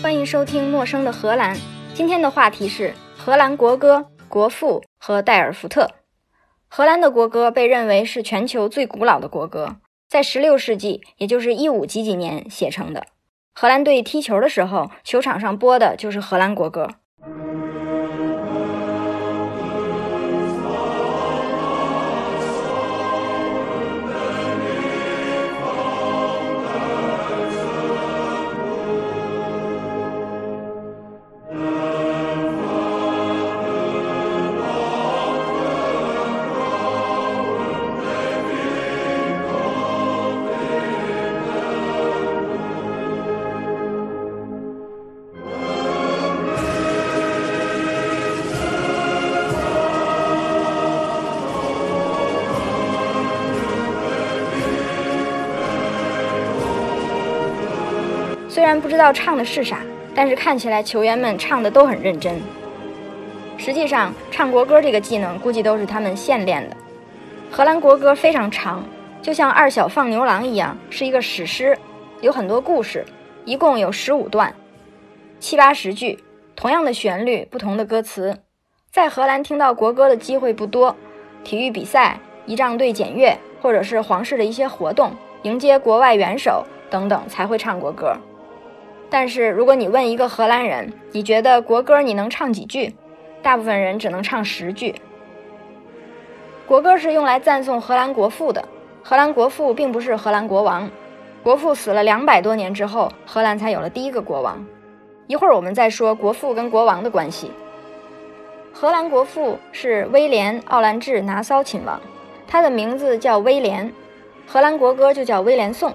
欢迎收听《陌生的荷兰》。今天的话题是荷兰国歌、国父和戴尔福特。荷兰的国歌被认为是全球最古老的国歌，在16世纪，也就是一五几几年写成的。荷兰队踢球的时候，球场上播的就是荷兰国歌。虽然不知道唱的是啥，但是看起来球员们唱的都很认真。实际上，唱国歌这个技能估计都是他们现练的。荷兰国歌非常长，就像《二小放牛郎》一样，是一个史诗，有很多故事，一共有十五段，七八十句，同样的旋律，不同的歌词。在荷兰听到国歌的机会不多，体育比赛、仪仗队检阅，或者是皇室的一些活动，迎接国外元首等等，才会唱国歌。但是，如果你问一个荷兰人，你觉得国歌你能唱几句？大部分人只能唱十句。国歌是用来赞颂荷兰国父的，荷兰国父并不是荷兰国王。国父死了两百多年之后，荷兰才有了第一个国王。一会儿我们再说国父跟国王的关系。荷兰国父是威廉·奥兰治·拿骚亲王，他的名字叫威廉，荷兰国歌就叫威廉颂。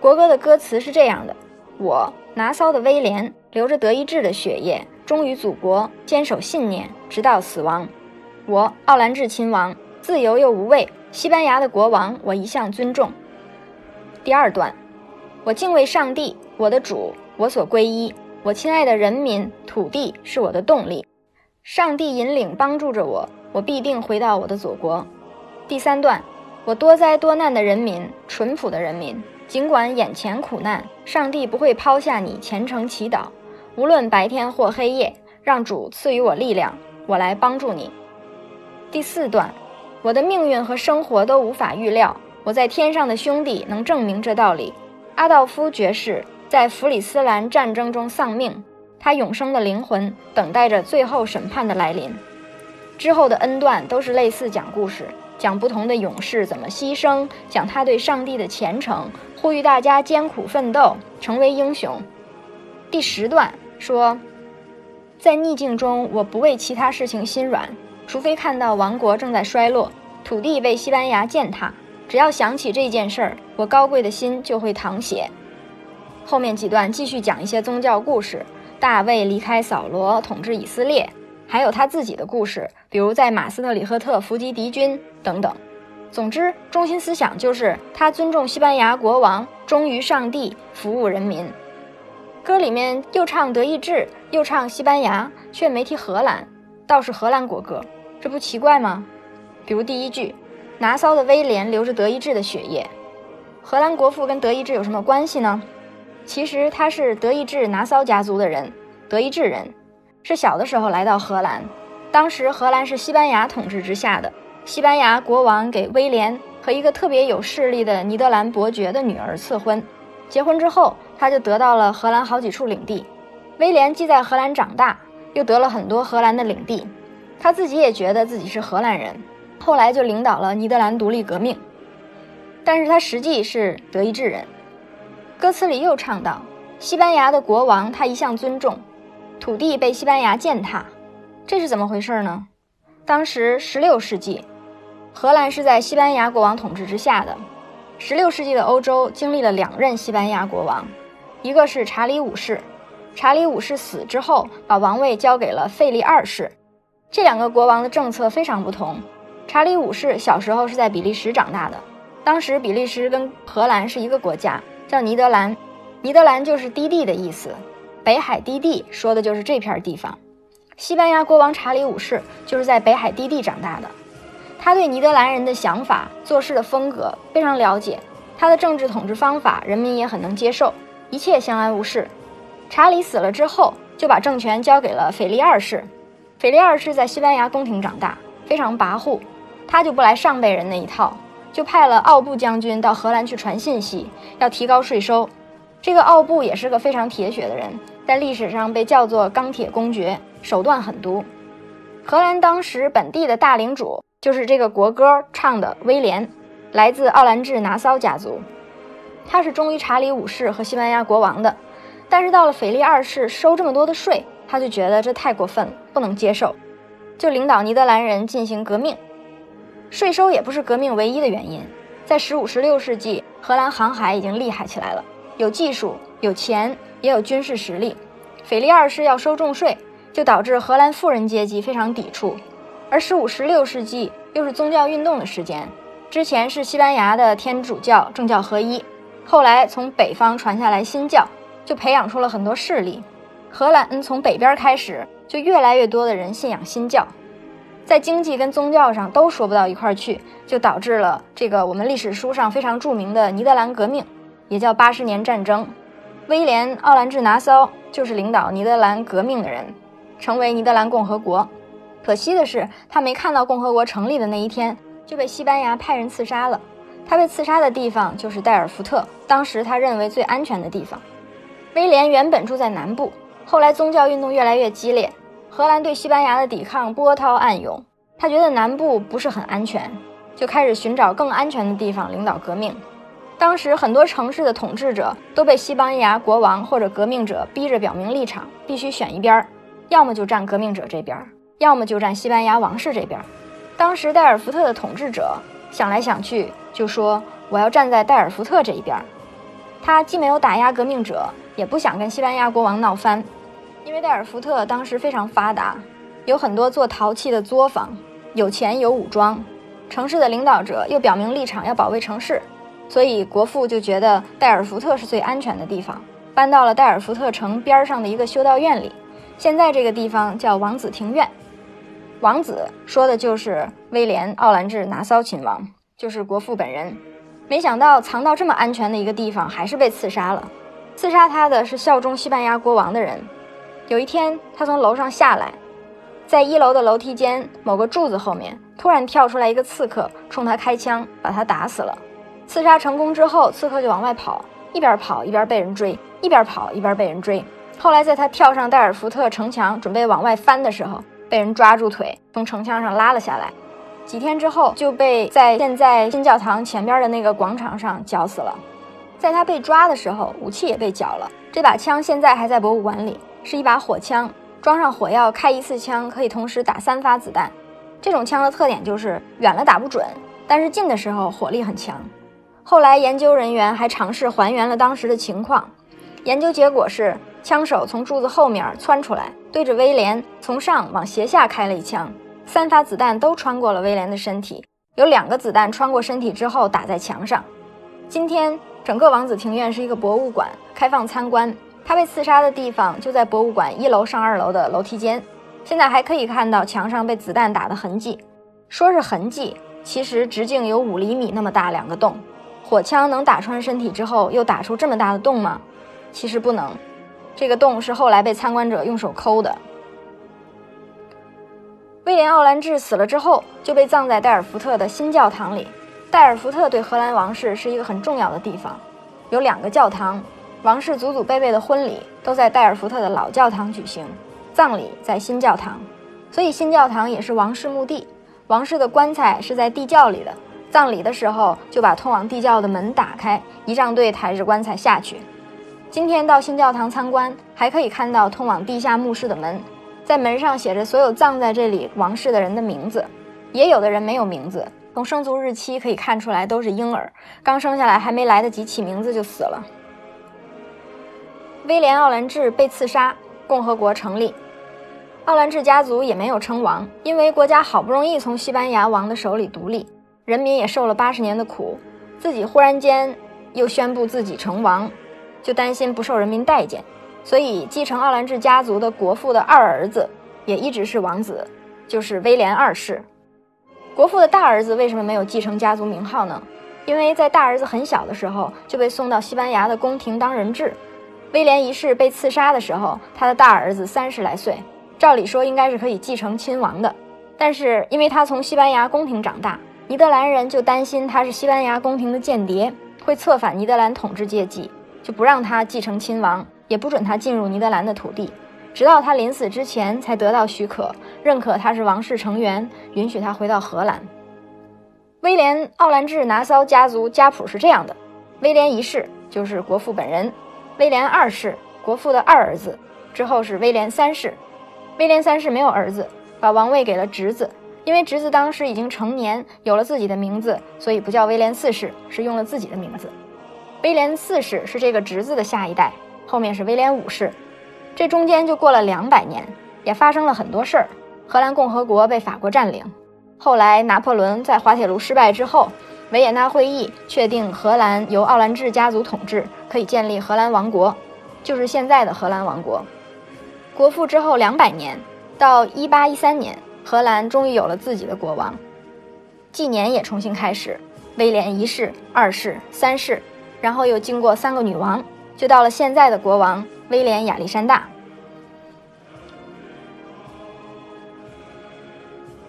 国歌的歌词是这样的：我。拿骚的威廉流着德意志的血液，忠于祖国，坚守信念，直到死亡。我奥兰治亲王，自由又无畏，西班牙的国王，我一向尊重。第二段，我敬畏上帝，我的主，我所皈依。我亲爱的人民，土地是我的动力。上帝引领帮助着我，我必定回到我的祖国。第三段，我多灾多难的人民，淳朴的人民。尽管眼前苦难，上帝不会抛下你。虔诚祈祷，无论白天或黑夜，让主赐予我力量，我来帮助你。第四段，我的命运和生活都无法预料。我在天上的兄弟能证明这道理。阿道夫爵士在弗里斯兰战争中丧命，他永生的灵魂等待着最后审判的来临。之后的 N 段都是类似讲故事。讲不同的勇士怎么牺牲，讲他对上帝的虔诚，呼吁大家艰苦奋斗，成为英雄。第十段说，在逆境中，我不为其他事情心软，除非看到王国正在衰落，土地被西班牙践踏。只要想起这件事儿，我高贵的心就会淌血。后面几段继续讲一些宗教故事，大卫离开扫罗，统治以色列。还有他自己的故事，比如在马斯特里赫特伏击敌军等等。总之，中心思想就是他尊重西班牙国王，忠于上帝，服务人民。歌里面又唱德意志，又唱西班牙，却没提荷兰，倒是荷兰国歌，这不奇怪吗？比如第一句，拿骚的威廉流着德意志的血液。荷兰国父跟德意志有什么关系呢？其实他是德意志拿骚家族的人，德意志人。是小的时候来到荷兰，当时荷兰是西班牙统治之下的。西班牙国王给威廉和一个特别有势力的尼德兰伯爵的女儿赐婚，结婚之后他就得到了荷兰好几处领地。威廉既在荷兰长大，又得了很多荷兰的领地，他自己也觉得自己是荷兰人，后来就领导了尼德兰独立革命。但是他实际是德意志人。歌词里又唱到，西班牙的国王他一向尊重。土地被西班牙践踏，这是怎么回事呢？当时十六世纪，荷兰是在西班牙国王统治之下的。十六世纪的欧洲经历了两任西班牙国王，一个是查理五世，查理五世死之后，把王位交给了费利二世。这两个国王的政策非常不同。查理五世小时候是在比利时长大的，当时比利时跟荷兰是一个国家，叫尼德兰，尼德兰就是低地的意思。北海低地说的就是这片地方。西班牙国王查理五世就是在北海低地长大的，他对尼德兰人的想法、做事的风格非常了解，他的政治统治方法人民也很能接受，一切相安无事。查理死了之后，就把政权交给了腓力二世。腓力二世在西班牙宫廷长大，非常跋扈，他就不来上辈人那一套，就派了奥布将军到荷兰去传信息，要提高税收。这个奥布也是个非常铁血的人，在历史上被叫做钢铁公爵，手段狠毒。荷兰当时本地的大领主就是这个国歌唱的威廉，来自奥兰治拿骚家族，他是忠于查理五世和西班牙国王的。但是到了腓力二世收这么多的税，他就觉得这太过分了，不能接受，就领导尼德兰人进行革命。税收也不是革命唯一的原因，在十五、十六世纪，荷兰航海已经厉害起来了，有技术、有钱，也有军事实力。腓力二世要收重税，就导致荷兰富人阶级非常抵触。而十五、十六世纪又是宗教运动的时间，之前是西班牙的天主教政教合一，后来从北方传下来新教。就培养出了很多势力，荷兰从北边开始就越来越多的人信仰新教，在经济跟宗教上都说不到一块去，就导致了这个我们历史书上非常著名的尼德兰革命，也叫八十年战争。威廉·奥兰治拿骚就是领导尼德兰革命的人，成为尼德兰共和国。可惜的是，他没看到共和国成立的那一天，就被西班牙派人刺杀了。他被刺杀的地方就是代尔福特，当时他认为最安全的地方。威廉原本住在南部，后来宗教运动越来越激烈，荷兰对西班牙的抵抗波涛暗涌。他觉得南部不是很安全，就开始寻找更安全的地方领导革命。当时很多城市的统治者都被西班牙国王或者革命者逼着表明立场，必须选一边儿，要么就站革命者这边，要么就站西班牙王室这边。当时代尔福特的统治者想来想去，就说我要站在代尔福特这一边。他既没有打压革命者。也不想跟西班牙国王闹翻，因为代尔福特当时非常发达，有很多做陶器的作坊，有钱有武装，城市的领导者又表明立场要保卫城市，所以国父就觉得代尔福特是最安全的地方，搬到了代尔福特城边上的一个修道院里。现在这个地方叫王子庭院，王子说的就是威廉·奥兰治拿骚亲王，就是国父本人。没想到藏到这么安全的一个地方，还是被刺杀了。刺杀他的是效忠西班牙国王的人。有一天，他从楼上下来，在一楼的楼梯间某个柱子后面，突然跳出来一个刺客，冲他开枪，把他打死了。刺杀成功之后，刺客就往外跑，一边跑一边被人追，一边跑一边被人追。后来，在他跳上戴尔福特城墙准备往外翻的时候，被人抓住腿，从城墙上拉了下来。几天之后，就被在现在新教堂前边的那个广场上绞死了。在他被抓的时候，武器也被缴了。这把枪现在还在博物馆里，是一把火枪，装上火药，开一次枪可以同时打三发子弹。这种枪的特点就是远了打不准，但是近的时候火力很强。后来研究人员还尝试还原了当时的情况，研究结果是枪手从柱子后面窜出来，对着威廉从上往斜下开了一枪，三发子弹都穿过了威廉的身体，有两个子弹穿过身体之后打在墙上。今天。整个王子庭院是一个博物馆，开放参观。他被刺杀的地方就在博物馆一楼上二楼的楼梯间，现在还可以看到墙上被子弹打的痕迹。说是痕迹，其实直径有五厘米那么大两个洞。火枪能打穿身体之后又打出这么大的洞吗？其实不能，这个洞是后来被参观者用手抠的。威廉·奥兰治死了之后，就被葬在戴尔福特的新教堂里。戴尔福特对荷兰王室是一个很重要的地方，有两个教堂，王室祖祖辈辈的婚礼都在戴尔福特的老教堂举行，葬礼在新教堂，所以新教堂也是王室墓地。王室的棺材是在地窖里的，葬礼的时候就把通往地窖的门打开，仪仗队抬着棺材下去。今天到新教堂参观，还可以看到通往地下墓室的门，在门上写着所有葬在这里王室的人的名字，也有的人没有名字。从生卒日期可以看出来，都是婴儿，刚生下来还没来得及起名字就死了。威廉·奥兰治被刺杀，共和国成立，奥兰治家族也没有称王，因为国家好不容易从西班牙王的手里独立，人民也受了八十年的苦，自己忽然间又宣布自己成王，就担心不受人民待见，所以继承奥兰治家族的国父的二儿子也一直是王子，就是威廉二世。国父的大儿子为什么没有继承家族名号呢？因为在大儿子很小的时候就被送到西班牙的宫廷当人质，威廉一世被刺杀的时候，他的大儿子三十来岁，照理说应该是可以继承亲王的，但是因为他从西班牙宫廷长大，尼德兰人就担心他是西班牙宫廷的间谍，会策反尼德兰统治阶级，就不让他继承亲王，也不准他进入尼德兰的土地，直到他临死之前才得到许可，认可他是王室成员，允许他回到荷兰。威廉·奥兰治拿骚家族家谱是这样的：威廉一世就是国父本人。威廉二世，国父的二儿子，之后是威廉三世。威廉三世没有儿子，把王位给了侄子。因为侄子当时已经成年，有了自己的名字，所以不叫威廉四世，是用了自己的名字。威廉四世是这个侄子的下一代，后面是威廉五世。这中间就过了两百年，也发生了很多事儿。荷兰共和国被法国占领，后来拿破仑在滑铁卢失败之后。维也纳会议确定荷兰由奥兰治家族统治，可以建立荷兰王国，就是现在的荷兰王国。国父之后两百年，到一八一三年，荷兰终于有了自己的国王。纪年也重新开始，威廉一世、二世、三世，然后又经过三个女王，就到了现在的国王威廉亚历山大。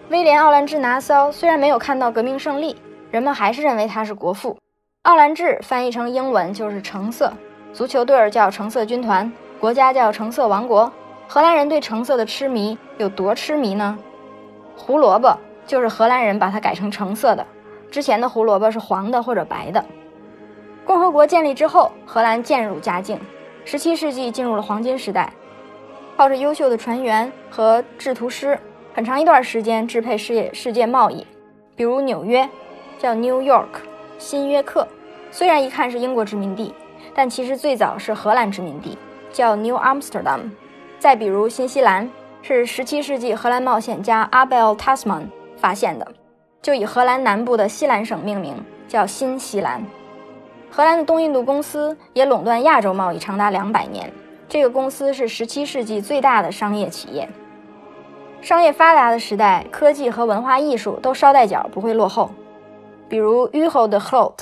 威廉奥兰治拿骚虽然没有看到革命胜利。人们还是认为他是国父。奥兰治翻译成英文就是橙色，足球队儿叫橙色军团，国家叫橙色王国。荷兰人对橙色的痴迷有多痴迷呢？胡萝卜就是荷兰人把它改成橙色的，之前的胡萝卜是黄的或者白的。共和国建立之后，荷兰渐入佳境，17世纪进入了黄金时代，靠着优秀的船员和制图师，很长一段时间支配世界世界贸易，比如纽约。叫 New York，新约克，虽然一看是英国殖民地，但其实最早是荷兰殖民地，叫 New Amsterdam。再比如新西兰，是17世纪荷兰冒险家 Abel Tasman 发现的，就以荷兰南部的西兰省命名，叫新西兰。荷兰的东印度公司也垄断亚洲贸易长达两百年，这个公司是17世纪最大的商业企业。商业发达的时代，科技和文化艺术都捎带脚，不会落后。比如 Hugo de Groot，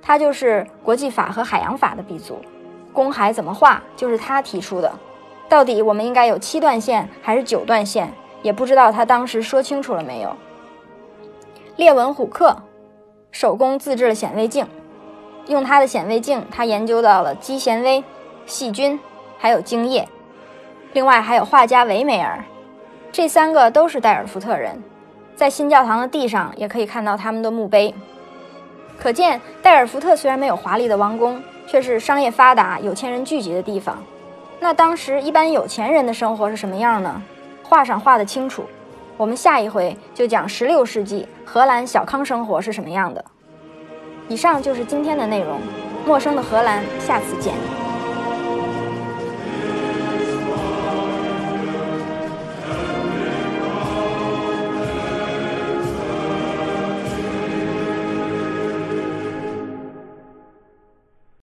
他就是国际法和海洋法的鼻祖。公海怎么画，就是他提出的。到底我们应该有七段线还是九段线，也不知道他当时说清楚了没有。列文虎克手工自制了显微镜，用他的显微镜，他研究到了肌纤维、细菌，还有精液。另外还有画家维梅尔，这三个都是代尔福特人。在新教堂的地上也可以看到他们的墓碑，可见代尔福特虽然没有华丽的王宫，却是商业发达、有钱人聚集的地方。那当时一般有钱人的生活是什么样呢？画上画得清楚。我们下一回就讲十六世纪荷兰小康生活是什么样的。以上就是今天的内容，陌生的荷兰，下次见。